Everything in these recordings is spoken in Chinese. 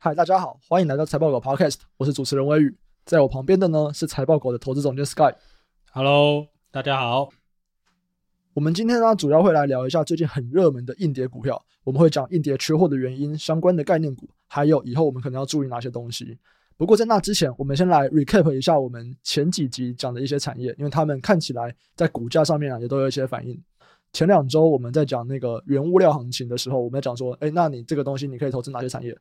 嗨，大家好，欢迎来到财报狗 Podcast，我是主持人威宇，在我旁边的呢是财报狗的投资总监 Sky。Hello，大家好。我们今天呢主要会来聊一下最近很热门的硬碟股票，我们会讲硬碟缺货的原因、相关的概念股，还有以后我们可能要注意哪些东西。不过在那之前，我们先来 recap 一下我们前几集讲的一些产业，因为他们看起来在股价上面啊也都有一些反应。前两周我们在讲那个原物料行情的时候，我们在讲说，哎，那你这个东西你可以投资哪些产业？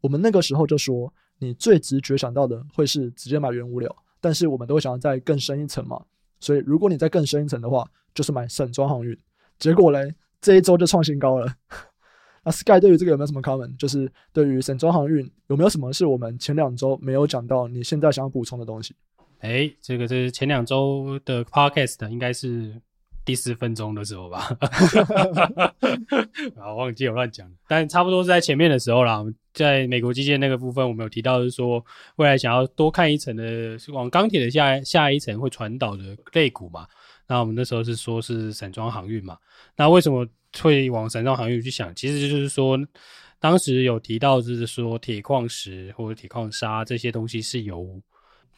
我们那个时候就说，你最直觉想到的会是直接买原物料，但是我们都会想要再更深一层嘛。所以如果你再更深一层的话，就是买省装航运。结果嘞，这一周就创新高了。那 Sky 对于这个有没有什么 comment？就是对于省装航运有没有什么是我们前两周没有讲到，你现在想要补充的东西？哎，这个是前两周的 Podcast 应该是。第四分钟的时候吧，然后忘记我乱讲，但差不多是在前面的时候啦。在美国基建那个部分，我们有提到是说，未来想要多看一层的，是往钢铁的下下一层会传导的类股嘛。那我们那时候是说是散装航运嘛。那为什么会往散装航运去想？其实就是说，当时有提到就是说铁矿石或者铁矿砂这些东西是由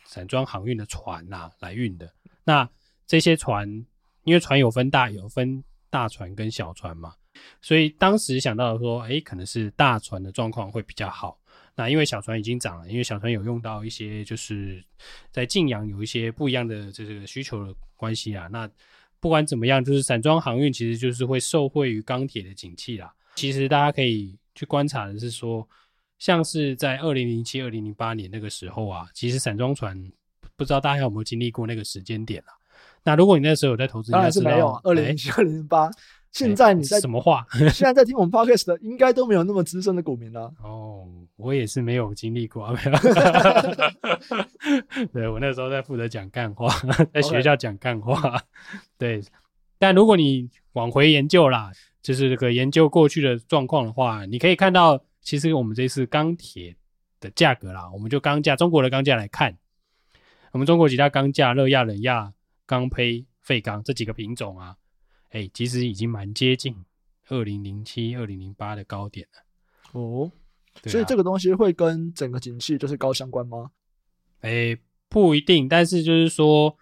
散装航运的船呐、啊、来运的。那这些船。因为船有分大有分大船跟小船嘛，所以当时想到说，哎，可能是大船的状况会比较好。那因为小船已经涨了，因为小船有用到一些就是在晋阳有一些不一样的这个需求的关系啊。那不管怎么样，就是散装航运其实就是会受惠于钢铁的景气啦。其实大家可以去观察的是说，像是在二零零七、二零零八年那个时候啊，其实散装船不知道大家有没有经历过那个时间点啊。那如果你那时候有在投资，当然是没有啊。二零零七、二零零八，现在你在什么话？现在在听我们 podcast 的，应该都没有那么资深的股民了。哦，我也是没有经历过啊，没有。对，我那时候在负责讲干话，在学校讲干话。对，但如果你往回研究啦，就是这个研究过去的状况的话，你可以看到，其实我们这次钢铁的价格啦，我们就钢价，中国的钢价来看，我们中国几大钢价，热轧、冷轧。钢胚、废钢这几个品种啊，哎、欸，其实已经蛮接近二零零七、二零零八的高点了。哦，所以这个东西会跟整个景气就是高相关吗？哎、欸，不一定，但是就是说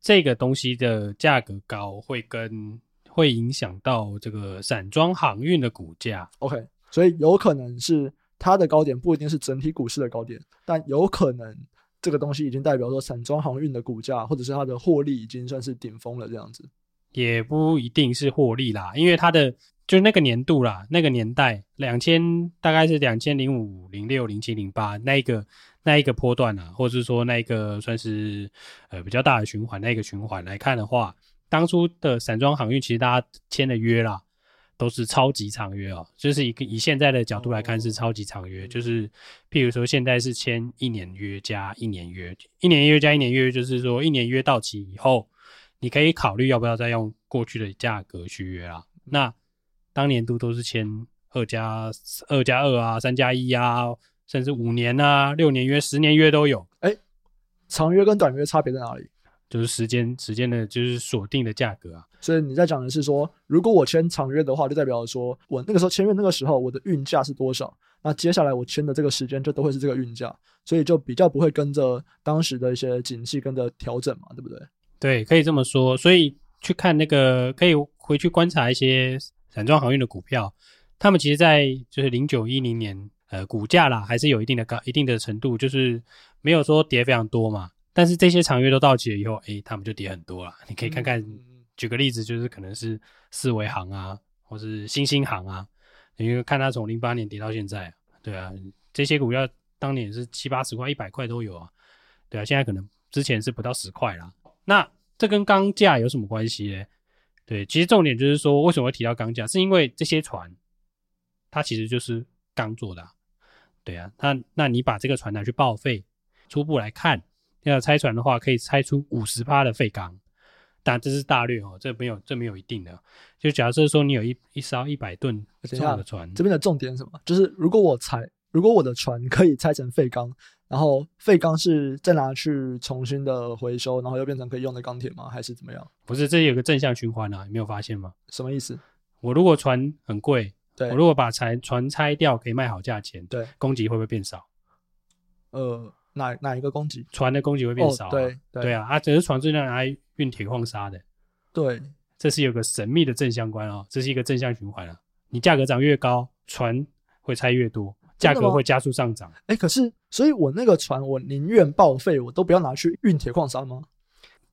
这个东西的价格高，会跟会影响到这个散装航运的股价。OK，所以有可能是它的高点不一定是整体股市的高点，但有可能。这个东西已经代表说，散装航运的股价或者是它的获利已经算是顶峰了，这样子也不一定是获利啦，因为它的就那个年度啦，那个年代两千大概是两千零五、零六、零七、零八那一个那一个波段啊，或者是说那一个算是呃比较大的循环，那一个循环来看的话，当初的散装航运其实大家签了约啦。都是超级长约哦，就是以以现在的角度来看是超级长约，就是譬如说现在是签一年约加一年约，一年约加一年约，就是说一年约到期以后，你可以考虑要不要再用过去的价格续约啦。那当年度都是签二加二加二啊，三加一啊，甚至五年啊、六年约、十年约都有。哎，长约跟短约差别在哪里？就是时间时间的，就是锁定的价格啊。所以你在讲的是说，如果我签长约的话，就代表说我那个时候签约那个时候我的运价是多少，那接下来我签的这个时间就都会是这个运价，所以就比较不会跟着当时的一些景气跟着调整嘛，对不对？对，可以这么说。所以去看那个，可以回去观察一些散装航运的股票，他们其实，在就是零九一零年，呃，股价啦还是有一定的高一定的程度，就是没有说跌非常多嘛。但是这些长约都到期了以后，诶，他们就跌很多了。你可以看看，举个例子，就是可能是四维行啊，或是新兴行啊，因为看它从零八年跌到现在，对啊，这些股票当年是七八十块、一百块都有啊，对啊，现在可能之前是不到十块啦。那这跟钢价有什么关系呢？对，其实重点就是说，为什么会提到钢价，是因为这些船它其实就是钢做的啊，对啊，那那你把这个船拿去报废，初步来看。要拆船的话，可以拆出五十趴的废钢，但这是大略哦，这没有这没有一定的。就假设说你有一一艘一百吨这样的船，这边的重点是什么？就是如果我拆，如果我的船可以拆成废钢，然后废钢是再拿去重新的回收，然后又变成可以用的钢铁吗？还是怎么样？不是，这有个正向循环啊，你没有发现吗？什么意思？我如果船很贵，对，我如果把船船拆掉，可以卖好价钱，对，供给会不会变少？呃，哪哪一个供给？船的供给会变少、啊哦？对对，对啊，啊，只是船是用来运铁矿砂的。对，这是有个神秘的正相关哦，这是一个正向循环啊。你价格涨越高，船会拆越多，价格会加速上涨。哎、欸，可是，所以我那个船，我宁愿报废，我都不要拿去运铁矿砂吗？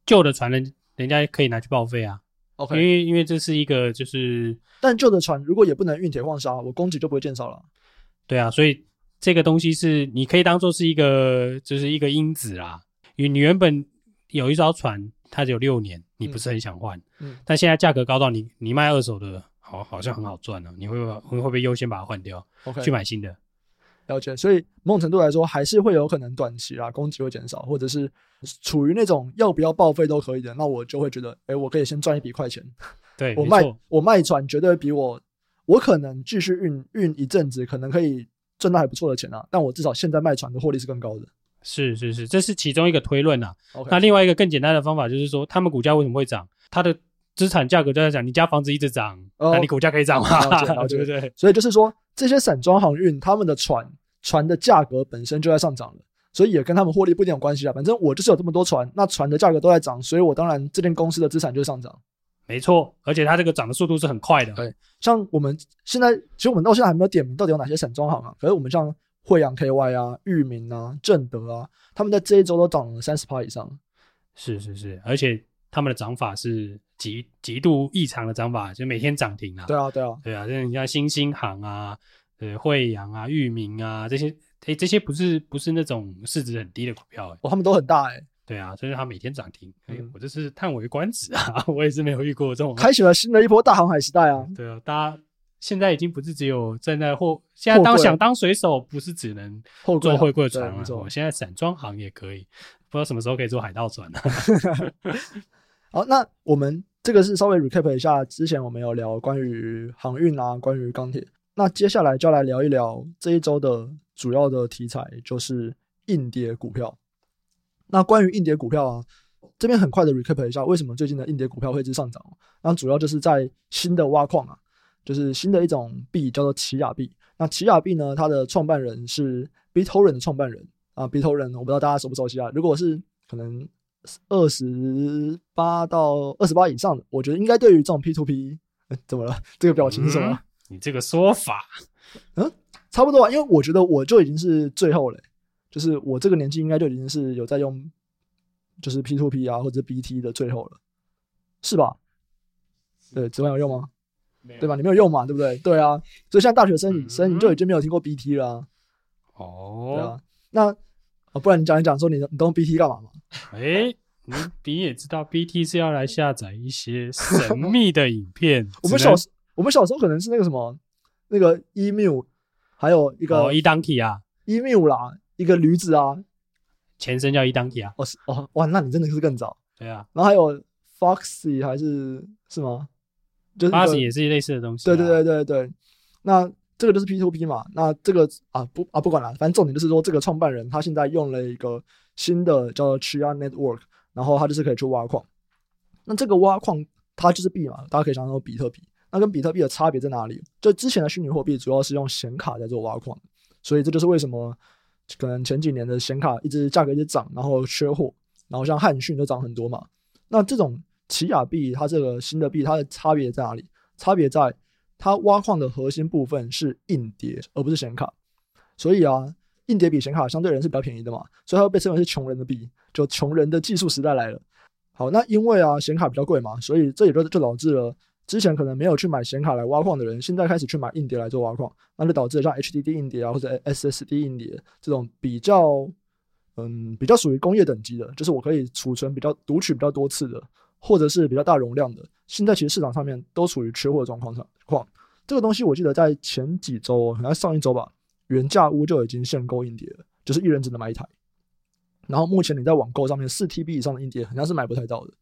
旧的船人人家可以拿去报废啊。OK，因为因为这是一个就是，但旧的船如果也不能运铁矿砂，我供给就不会减少了。对啊，所以这个东西是你可以当做是一个就是一个因子啦。因为你原本有一艘船，它只有六年，你不是很想换，嗯，嗯，但现在价格高到你你卖二手的，好好像很好赚呢，啊。你会不会会不会优先把它换掉？OK，去买新的。了解，所以某种程度来说，还是会有可能短期啊，供给会减少，或者是处于那种要不要报废都可以的，那我就会觉得，哎、欸，我可以先赚一笔快钱。对，我卖我卖船绝对比我，我可能继续运运一阵子，可能可以赚到还不错的钱啊。但我至少现在卖船的获利是更高的。是是是，这是其中一个推论啊。那另外一个更简单的方法就是说，他们股价为什么会涨？它的资产价格就在涨，你家房子一直涨，哦、那你股价可以涨吗？对不对？所以就是说，这些散装航运他们的船船的价格本身就在上涨了，所以也跟他们获利不一定有关系啊。反正我就是有这么多船，那船的价格都在涨，所以我当然这间公司的资产就上涨。没错，而且它这个涨的速度是很快的。对，像我们现在，其实我们到现在还没有点名到底有哪些散装行啊。可是我们像惠阳 KY 啊、裕民啊、正德啊，他们在这一周都涨了三十趴以上。是是是，而且他们的涨法是极极度异常的涨法，就每天涨停啊。对啊，对啊，对啊，像你像新兴行啊、呃惠阳啊、裕民啊这些，哎、欸，这些不是不是那种市值很低的股票、哦，他们都很大、欸，哎。对啊，所以它每天涨停，哎、嗯，我这是叹为观止啊！我也是没有遇过这种，开启了新的一波大航海时代啊！对啊，大家现在已经不是只有站在货，现在当想当水手，不是只能做货柜船了，我现在散装行也可以，不知道什么时候可以做海盗船呢？好，那我们这个是稍微 recap 一下，之前我们有聊关于航运啊，关于钢铁，那接下来就要来聊一聊这一周的主要的题材，就是硬跌股票。那关于硬碟股票啊，这边很快的 recap 一下，为什么最近的硬碟股票会一直上涨？那主要就是在新的挖矿啊，就是新的一种币叫做奇亚币。那奇亚币呢，它的创办人是 BitTorrent 的创办人啊，BitTorrent 我不知道大家熟不熟悉啊？如果是可能二十八到二十八以上的，我觉得应该对于这种 P2P，欸，怎么了？这个表情是什么？嗯，你这个说法，嗯，差不多啊，因为我觉得我就已经是最后了欸。就是我这个年纪应该就已经是有在用，就是 P2P 啊或者 BT 的最后了，是吧？对，指纹有用吗？对吧？你没有用嘛，对不对？对啊，所以现在大学生生你就已经没有听过 BT 了啊。哦，对啊，那哦，不然你讲一讲，说你你都用 BT 干嘛嘛？哎，你你也知道 BT 是要来下载一些神 秘的影片。我们小时我们小时候可能是那个什么那个 email，还有一个 eDonkey 啊，email 啦。一个驴子啊，前身叫 eDonkey 啊。哦是哦哇，那你真的是更早。对啊，然后还有 Foxy 还是是吗？就是 Foxy 也是类似的东西。对对对对对。那这个就是 P2P 嘛。那这个啊不啊不管了，反正重点就是说，这个创办人他现在用了一个新的叫做 Chia Network，然后他就是可以去挖矿。那这个挖矿它就是币嘛，大家可以想象比特币。那跟比特币的差别在哪里？就之前的虚拟货币主要是用显卡在做挖矿，所以这就是为什么。可能前几年的显卡一直价格一直涨，然后缺货，然后像汉讯就涨很多嘛。那这种奇亚币，它这个新的币，它的差别在哪里？差别在它挖矿的核心部分是硬碟，而不是显卡。所以啊，硬碟比显卡相对人是比较便宜的嘛，所以它会被称为是穷人的币，就穷人的技术时代来了。好，那因为啊显卡比较贵嘛，所以这也就就导致了。之前可能没有去买显卡来挖矿的人，现在开始去买硬碟来做挖矿，那就导致像 HDD 硬碟啊或者 SSD 硬碟这种比较，嗯，比较属于工业等级的，就是我可以储存比较读取比较多次的，或者是比较大容量的。现在其实市场上面都处于缺货状况上。况这个东西我记得在前几周，好像上一周吧，原价屋就已经限购硬碟了，就是一人只能买一台。然后目前你在网购上面四 TB 以上的硬碟好像是买不太到的。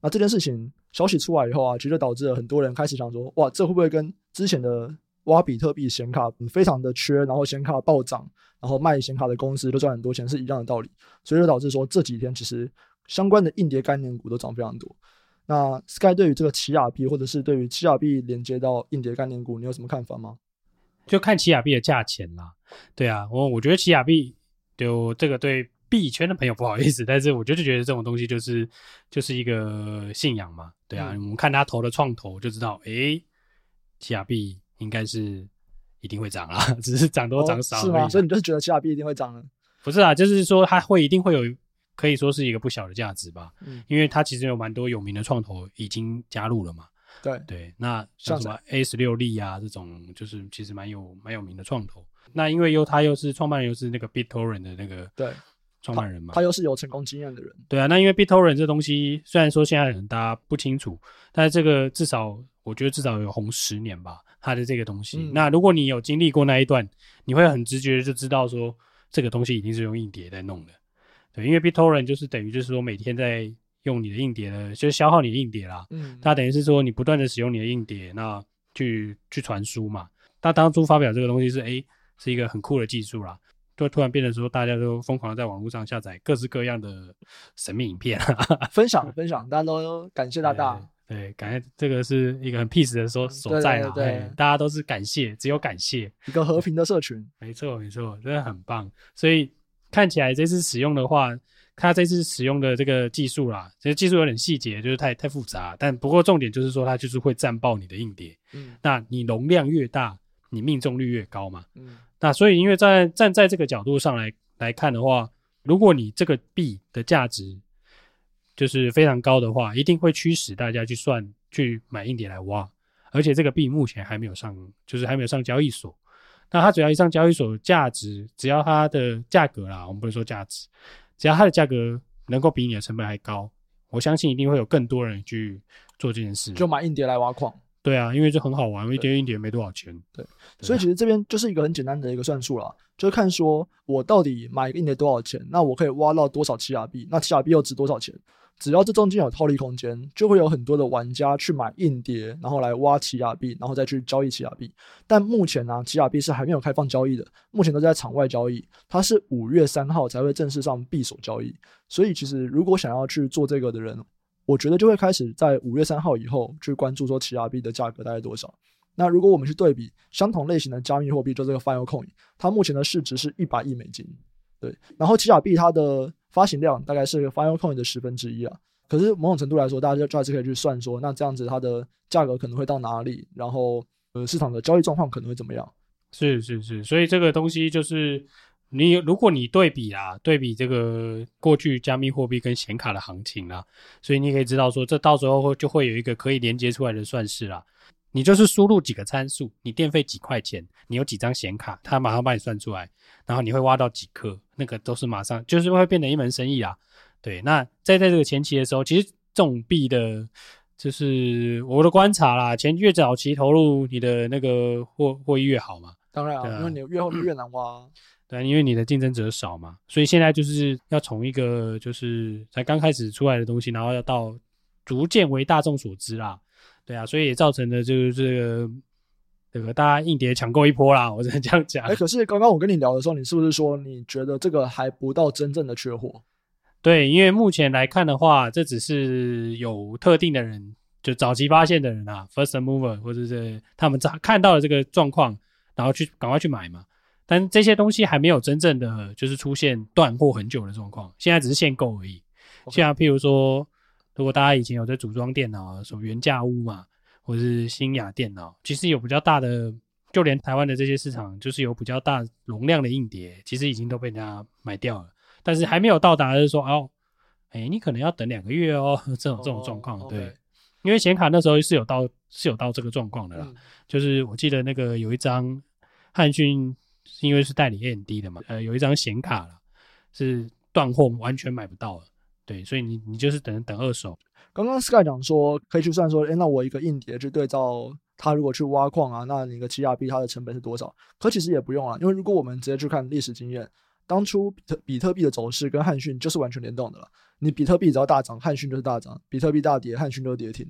那这件事情消息出来以后啊，其实导致了很多人开始想说，哇，这会不会跟之前的挖比特币显卡非常的缺，然后显卡暴涨，然后卖显卡的公司都赚很多钱是一样的道理？所以就导致说这几天其实相关的硬碟概念股都涨非常多。那 Sky 对于这个奇亚币，或者是对于奇亚币连接到硬碟概念股，你有什么看法吗？就看奇亚币的价钱啦。对啊，我我觉得奇亚币就这个对币圈的朋友不好意思，但是我就是觉得这种东西就是就是一个信仰嘛。对啊，嗯、我们看他投的创投就知道，诶，奇亚币应该是一定会涨啦，只是涨多涨少、哦。是吗？所以你就是觉得奇亚币一定会涨呢？不是啊，就是说它会一定会有。可以说是一个不小的价值吧，嗯，因为它其实有蛮多有名的创投已经加入了嘛，对对，那像什么 A 十六力啊这种，就是其实蛮有蛮有名的创投。那因为又他又是创办人，又是那个 BitTorrent 的那个对创办人嘛，他又是有成功经验的人，对啊。那因为 BitTorrent 这东西虽然说现在很大家不清楚，但是这个至少我觉得至少有红十年吧，它的这个东西。嗯、那如果你有经历过那一段，你会很直觉的就知道说这个东西一定是用硬碟在弄的。对，因为 BitTorrent 就是等于就是说每天在用你的硬碟的，就是消耗你的硬碟啦。嗯，它等于是说你不断的使用你的硬碟，那去去传输嘛。他当初发表这个东西是，诶，是一个很酷的技术啦，就突然变得说大家都疯狂的在网络上下载各式各样的神秘影片，分享分享，大家都感谢大大。对，感谢这个是一个很 peace 的所所在啦。对，对，对，对，大家都是感谢，只有感谢，一个和平的社群。没错没错，真的很棒，所以。看起来这次使用的话，它这次使用的这个技术啦，其实技术有点细节，就是太太复杂。但不过重点就是说，它就是会战爆你的硬碟。嗯，那你容量越大，你命中率越高嘛。嗯，那所以因为在站在这个角度上来来看的话，如果你这个币的价值就是非常高的话，一定会驱使大家去算去买硬碟来挖。而且这个币目前还没有上，就是还没有上交易所。那它只要一上交易所，价值只要它的价格啦，我们不是说价值，只要它的价格能够比你的成本还高，我相信一定会有更多人去做这件事，就买硬碟来挖矿。对啊，因为这很好玩，一碟硬碟没多少钱。对，对所以其实这边就是一个很简单的一个算术啦，就是看说我到底买一个硬碟多少钱，那我可以挖到多少奇亚币，那奇亚币又值多少钱？只要这中间有套利空间，就会有很多的玩家去买硬碟，然后来挖奇亚币，然后再去交易奇亚币。但目前呢、啊，奇亚币是还没有开放交易的，目前都在场外交易。它是五月三号才会正式上币所交易。所以其实如果想要去做这个的人，我觉得就会开始在五月三号以后去关注说奇亚币的价格大概多少。那如果我们去对比相同类型的加密货币，就这个 Filecoin，它目前的市值是一百亿美金。对，然后奇亚币它的发行量大概是 Filecoin 的十分之一啊，可是某种程度来说，大家就还是可以去算说，那这样子它的价格可能会到哪里，然后呃市场的交易状况可能会怎么样？是是是，所以这个东西就是你如果你对比啊，对比这个过去加密货币跟显卡的行情啊，所以你可以知道说，这到时候会就会有一个可以连接出来的算式啦。你就是输入几个参数，你电费几块钱，你有几张显卡，它马上帮你算出来，然后你会挖到几颗，那个都是马上就是会变成一门生意啊。对，那在在这个前期的时候，其实这种币的，就是我的观察啦，前越早期投入你的那个获获益越好嘛。当然啊，因为你越后越难挖。对，因为你的竞争者少嘛，所以现在就是要从一个就是才刚开始出来的东西，然后要到逐渐为大众所知啦。对啊，所以也造成的就是这个，这个大家硬碟抢购一波啦，我只能这样讲。哎，可是刚刚我跟你聊的时候，你是不是说你觉得这个还不到真正的缺货？对，因为目前来看的话，这只是有特定的人，就早期发现的人啊，first mover，或者是他们早看到了这个状况，然后去赶快去买嘛。但这些东西还没有真正的就是出现断货很久的状况，现在只是限购而已。像譬如说。如果大家以前有在组装电脑，什么原价屋嘛，或者是新雅电脑，其实有比较大的，就连台湾的这些市场，就是有比较大容量的硬碟，其实已经都被人家买掉了。但是还没有到达，就是说哦，哎、欸，你可能要等两个月哦，这种这种状况。Oh, 对，因为显卡那时候是有到是有到这个状况的啦。嗯、就是我记得那个有一张汉讯，是因为是代理 AMD 的嘛，呃，有一张显卡了，是断货，完全买不到了。对，所以你你就是等等二手。刚刚 Sky 讲说可以去算说，诶，那我一个硬碟去对照它，如果去挖矿啊，那你个奇亚币它的成本是多少？可其实也不用啊，因为如果我们直接去看历史经验，当初比特比特币的走势跟汉讯就是完全联动的了。你比特币只要大涨，汉讯就是大涨；比特币大跌，汉讯就是跌停。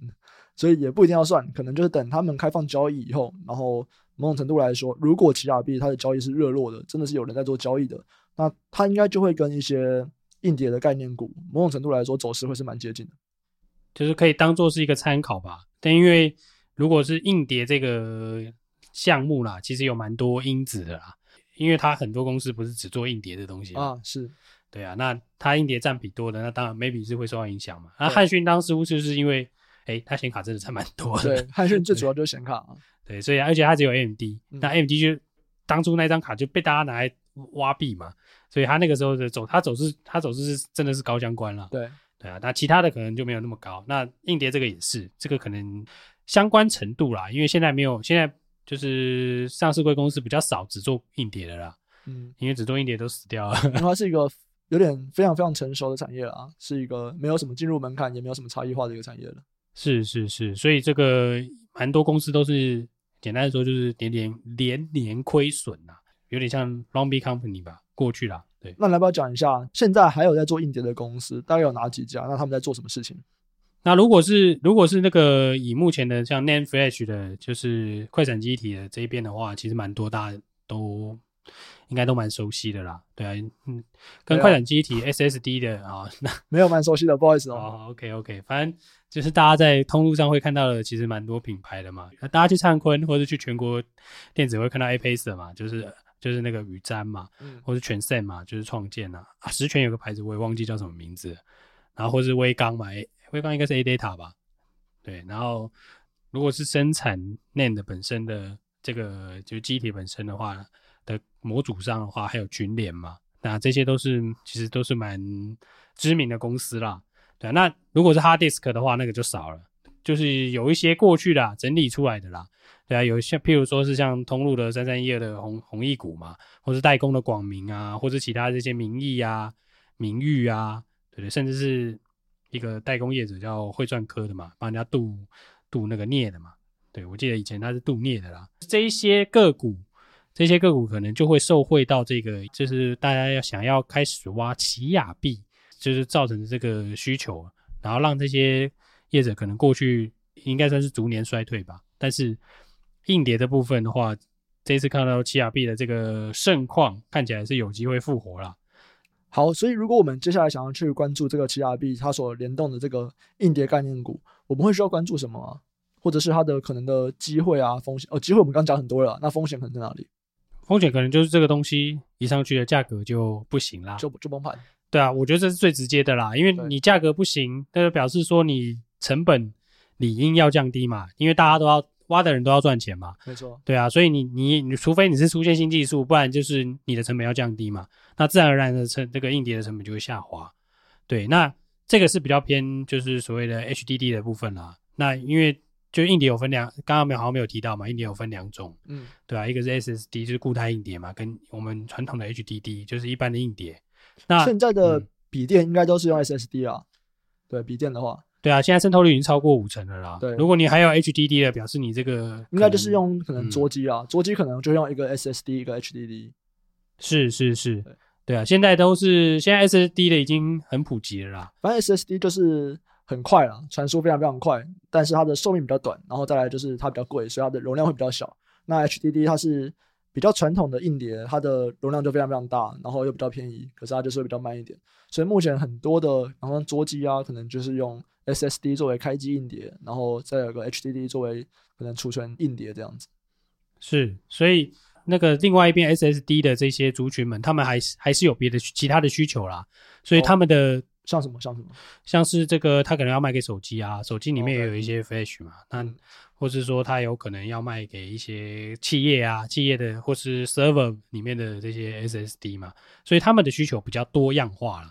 所以也不一定要算，可能就是等他们开放交易以后，然后某种程度来说，如果奇亚币它的交易是热络的，真的是有人在做交易的，那它应该就会跟一些。硬碟的概念股，某种程度来说走势会是蛮接近的。就是可以当做是一个参考吧。但因为如果是硬碟这个项目啦，其实有蛮多因子的啦，因为它很多公司不是只做硬碟的东西啊，是对啊，那它硬碟占比多的，那当然 maybe 是会受到影响嘛。那汉讯当时就是因为，哎，它显卡真的占蛮多的。对，汉讯最主要就是显卡啊。对，所以而且它只有 AMD，嗯，那 AMD 就当初那张卡就被大家拿来挖币嘛，所以它那个时候的走，它走势，它走势是真的是高相关了。对，对啊，那其他的可能就没有那么高。那硬碟这个也是，这个可能相关程度啦，因为现在没有，现在就是上市贵公司比较少只做硬碟的啦。嗯，因为只做硬碟都死掉了。它是一个有点非常非常成熟的产业了，是一个没有什么进入门槛，也没有什么差异化的一个产业了。是是是，所以这个蛮多公司都是。简单的说就是连连连年亏损呐，有点像 Long B Company 吧，过去啦。对，那你要不要讲一下，现在还有在做硬碟的公司，大概有哪几家？那他们在做什么事情？那如果是如果是那个以目前的像 NAND Flash 的，就是快闪记忆体的这一边的话，其实蛮多大家都应该都蛮熟悉的啦。对啊，嗯，跟快闪记忆体 SSD 的啊，那没有蛮熟悉的，不好意思哦。哦，OK OK，反正。就是大家在通路上会看到的，其实蛮多品牌的嘛。那大家去灿坤或者去全国电子会看到 APAC 嘛，就是就是那个宇瞻嘛，嗯，或是全盛嘛，就是创建呐。啊，十全有个牌子我也忘记叫什么名字，然后或是微刚嘛，微刚应该是 ADATA 吧？对，然后如果是生产 NAND 本身的这个就是机体本身的话的模组上的话，还有群联嘛，那这些都是其实都是蛮知名的公司啦。对啊，那如果是 hard disk 的话，那个就少了，就是有一些过去的整理出来的啦。对啊，有一些譬如说是像通路的三三一二的弘弘毅股嘛，或是代工的广明啊，或者其他这些名义啊、名誉啊，对对，甚至是一个代工业者叫汇钻科的嘛，帮人家镀镀那个镍的嘛。对，我记得以前他是镀镍的啦。这一些个股，这些个股可能就会受惠到这个，就是大家要想要开始挖奇亚币。就是造成的这个需求，然后让这些业者可能过去应该算是逐年衰退吧。但是硬碟的部分的话，这次看到奇亚币的这个盛况，看起来是有机会复活了。好，所以如果我们接下来想要去关注这个奇亚币它所联动的这个硬碟概念股，我们会需要关注什么？或者是它的可能的机会啊、风险？哦，机会我们刚讲很多了，那风险可能在哪里？风险可能就是这个东西一上去的价格就不行啦，就就崩盘。对啊，我觉得这是最直接的啦，因为你价格不行，那就表示说你成本理应要降低嘛，因为大家都要挖的人都要赚钱嘛。没错。对啊，所以你你你除非你是出现新技术，不然就是你的成本要降低嘛，那自然而然的成这个硬碟的成本就会下滑。对，那这个是比较偏就是所谓的 HDD 的部分啦。那因为就硬碟有分两，刚刚没有好像没有提到嘛，硬碟有分两种，嗯，对啊，一个是 SSD 就是固态硬碟嘛，跟我们传统的 HDD 就是一般的硬碟。那现在的笔电应该都是用 SSD 啦，对，笔电的话，对啊，现在渗透率已经超过五成了啦。对，如果你还有 HDD 的，表示你这个应该就是用可能桌机啦，桌机可能就用一个 SSD 一个 HDD。是是是，对，对啊，现在都是现在 SSD 的已经很普及了啦。反正 SSD 就是很快啊，传输非常非常快，但是它的寿命比较短，然后再来就是它比较贵，所以它的容量会比较小。那 HDD 它是。比较传统的硬碟，它的容量就非常非常大，然后又比较便宜，可是它就是会比较慢一点。所以目前很多的，然后桌机啊，可能就是用 SSD 作为开机硬碟，然后再有个 HDD 作为可能储存硬碟这样子。是，所以那个另外一边 SSD 的这些族群们，他们还是还是有别的其他的需求啦。所以他们的、哦、像什么像什么，像是这个他可能要卖给手机啊，手机里面也有一些 Flash 嘛，那、嗯。或是说，它有可能要卖给一些企业啊，企业的或是 server 里面的这些 SSD 嘛，所以他们的需求比较多样化了。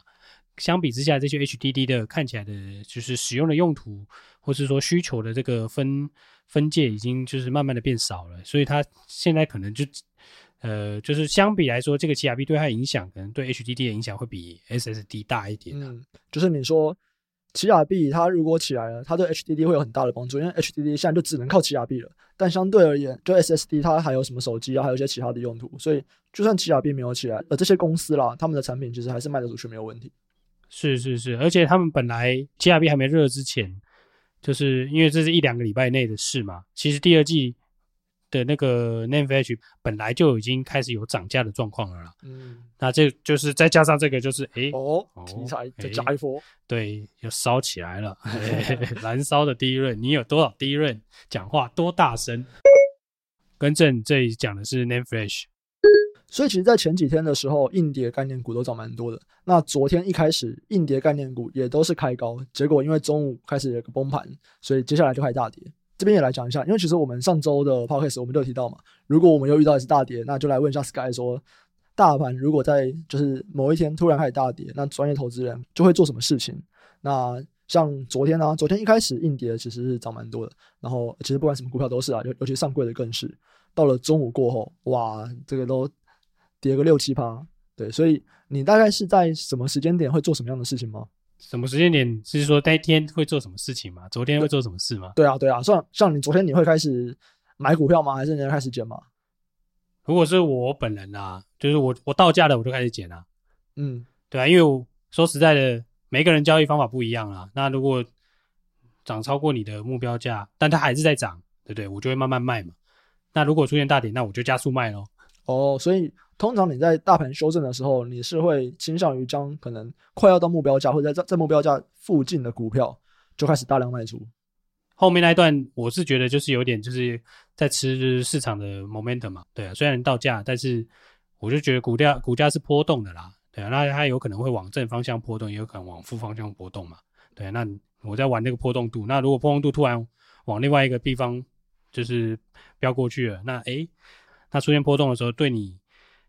相比之下，这些 HDD 的看起来的就是使用的用途，或是说需求的这个分分界已经就是慢慢的变少了，所以它现在可能就呃，就是相比来说，这个奇亚币对它影响，可能对 HDD 的影响会比 SSD 大一点。嗯，就是你说。奇亚币它如果起来了，它对 HDD 会有很大的帮助，因为 HDD 现在就只能靠奇亚币了。但相对而言，就 SSD 它还有什么手机啊，还有一些其他的用途，所以就算奇亚币没有起来，呃，这些公司啦，他们的产品其实还是卖得出去没有问题。是是是，而且他们本来奇亚币还没热之前，就是因为这是一两个礼拜内的事嘛。其实第二季的那个 Name Flash 本来就已经开始有涨价的状况了啦。嗯，那这就是再加上这个，就是哎，哦，题材再加一波，对，又烧起来了，燃烧的 DRAM，你有多少第一润讲话多大声？更正，这里讲的是 Name Flash。所以其实，在前几天的时候，硬碟概念股都涨蛮多的。那昨天一开始，硬碟概念股也都是开高，结果因为中午开始有个崩盘，所以接下来就开始大跌。这边也来讲一下，因为其实我们上周的 podcast 我们都有提到嘛，如果我们又遇到一次大跌，那就来问一下 Sky 说，大盘如果在就是某一天突然开始大跌，那专业投资人就会做什么事情？那像昨天呢、昨天一开始硬跌其实是涨蛮多的，然后其实不管什么股票都是啊，尤尤其上柜的更是，到了中午过后，哇，这个都。跌个六七趴，对，所以你大概是在什么时间点会做什么样的事情吗？什么时间点是说那天会做什么事情吗？昨天会做什么事吗？对，对啊，对啊，像像你昨天你会开始买股票吗？还是你要开始减码？如果是我本人啊，就是我我到价了我就开始减啊。嗯，对啊，因为我说实在的，每个人交易方法不一样啊。那如果涨超过你的目标价，但它还是在涨，对不对？我就会慢慢卖嘛。那如果出现大跌，那我就加速卖喽。哦，所以。通常你在大盘修正的时候，你是会倾向于将可能快要到目标价或者在在目标价附近的股票就开始大量卖出。后面那一段我是觉得就是有点就是在吃市场的 momentum 嘛，对啊，虽然到价，但是我就觉得股价股价是波动的啦，对啊，那它有可能会往正方向波动，也有可能往负方向波动嘛，对啊，那我在玩那个波动度，那如果波动度突然往另外一个地方就是飙过去了，那诶，那出现波动的时候对你。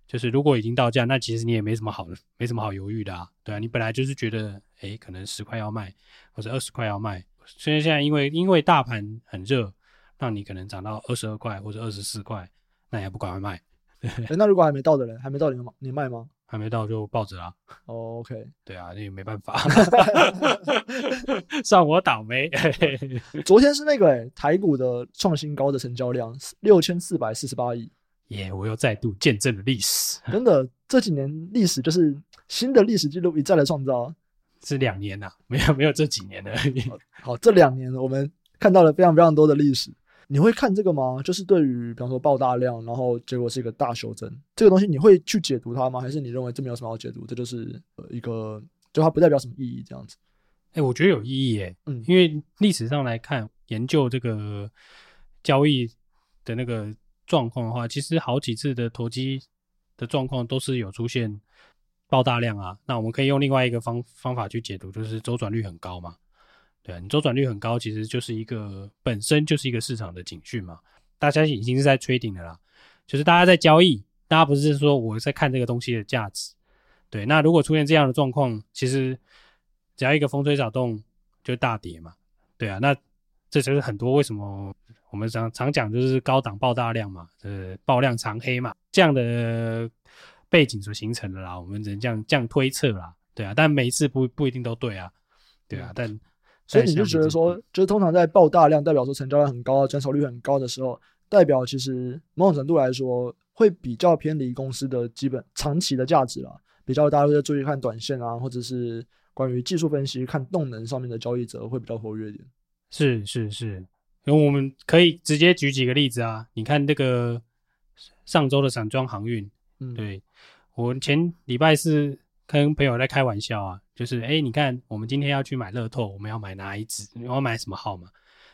就是如果已经到价，那其实你也没什么好，没什么好犹豫的啊，对啊，你本来就是觉得，哎，可能十块要卖，或者二十块要卖，所以现在因为因为大盘很热，让你可能涨到二十二块或者二十四块，那也不赶快卖。哎，那如果还没到的人，还没到你你卖吗？还没到就抱着啦。Oh, OK，对啊，那也没办法，算我倒霉。昨天是那个哎，台股的创新高的成交量六千四百四十八亿。耶！Yeah, 我又再度见证了历史。真的，这几年历史就是新的历史记录一再来创造。是两年呐、啊，没有没有这几年的。好，这两年我们看到了非常非常多的历史。你会看这个吗？就是对于比方说爆大量，然后结果是一个大修正，这个东西你会去解读它吗？还是你认为这没有什么好解读？这就是一个，就它不代表什么意义这样子。哎、欸，我觉得有意义耶。嗯，因为历史上来看，研究这个交易的那个。状况的话，其实好几次的投机的状况都是有出现爆大量啊。那我们可以用另外一个方方法去解读，就是周转率很高嘛。对啊，你周转率很高，其实就是一个本身就是一个市场的警讯嘛。大家已经是在 trading 的啦，就是大家在交易，大家不是说我在看这个东西的价值。对，那如果出现这样的状况，其实只要一个风吹草动就大跌嘛。对啊，那这就是很多为什么。我们常常讲就是高档爆大量嘛，呃，爆量长黑嘛，这样的背景所形成的啦。我们只能这样这样推测啦，对啊。但每一次不不一定都对啊，对啊。但所以你就觉得说，就是通常在爆大量，代表说成交量很高、转手率很高的时候，代表其实某种程度来说会比较偏离公司的基本长期的价值啦。比较大家都在注意看短线啊，或者是关于技术分析、看动能上面的交易者会比较活跃一点。是是是。因为我们可以直接举几个例子啊，你看这个上周的散装航运，嗯，对，我前礼拜是跟朋友在开玩笑啊，就是哎，你看我们今天要去买乐透，我们要买哪一支？我要买什么号码？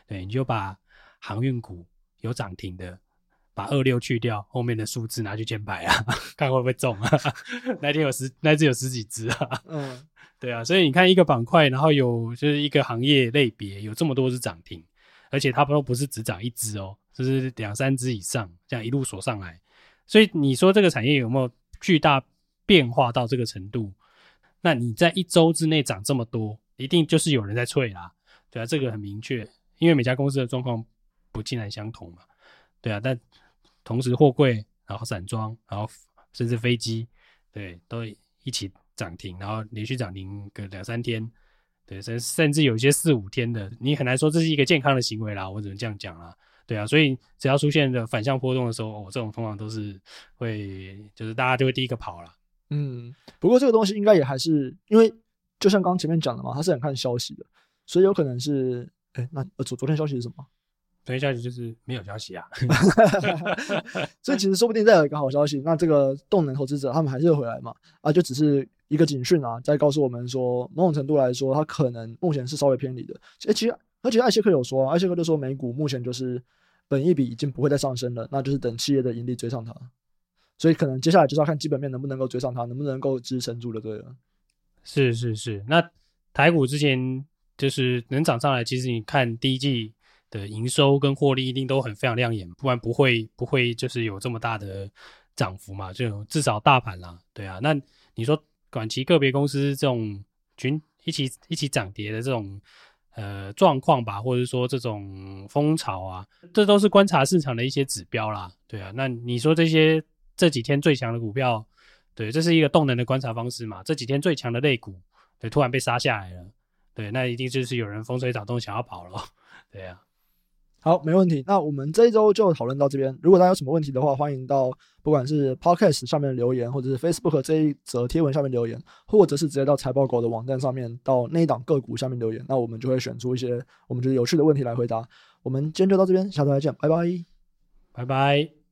对，你就把航运股有涨停的，把二六去掉，后面的数字拿去捡牌啊，看会不会中啊？那天有十，那只有十几只啊，嗯，对啊，所以你看一个板块，然后有就是一个行业类别有这么多只涨停。而且它都不是只涨一只哦，就是两三只以上，这样一路锁上来。所以你说这个产业有没有巨大变化到这个程度？那你在一周之内涨这么多，一定就是有人在脆啦，对啊，这个很明确，因为每家公司的状况不尽然相同嘛，对啊。但同时货柜，然后散装，然后甚至飞机，对，都一起涨停，然后连续涨停个两三天。对，甚甚至有一些四五天的，你很难说这是一个健康的行为啦。我只能这样讲啦。对啊，所以只要出现的反向波动的时候，我、哦、这种通常都是会，就是大家就会第一个跑了。嗯，不过这个东西应该也还是因为，就像刚前面讲的嘛，它是很看消息的，所以有可能是，哎，那昨昨天消息是什么？昨天消息就是没有消息啊 所以其实说不定再有一个好消息，那这个动能投资者他们还是会回来嘛？啊，就只是一个警讯啊，在告诉我们说，某种程度来说，它可能目前是稍微偏离的。诶，其实而且艾谢克有说，艾谢克就说美股目前就是本一比已经不会再上升了，那就是等企业的盈利追上它，所以可能接下来就是要看基本面能不能够追上它，能不能够支撑住的，对了。是是是，那台股之前就是能涨上来，其实你看第一季。的营收跟获利一定都很非常亮眼，不然不会不会就是有这么大的涨幅嘛？就至少大盘啦，对啊。那你说短期个别公司这种群一起一起涨跌的这种呃状况吧，或者说这种风潮啊，这都是观察市场的一些指标啦，对啊。那你说这些这几天最强的股票，对，这是一个动能的观察方式嘛？这几天最强的类股，对，突然被杀下来了，对，那一定就是有人风吹草动想要跑了，对啊。好，没问题。那我们这一周就讨论到这边。如果大家有什么问题的话，欢迎到不管是 Podcast 下面留言，或者是 Facebook 这一则贴文下面留言，或者是直接到财报狗的网站上面，到那一档个股下面留言。那我们就会选出一些我们觉得有趣的问题来回答。我们今天就到这边，下周再见，拜拜，拜拜。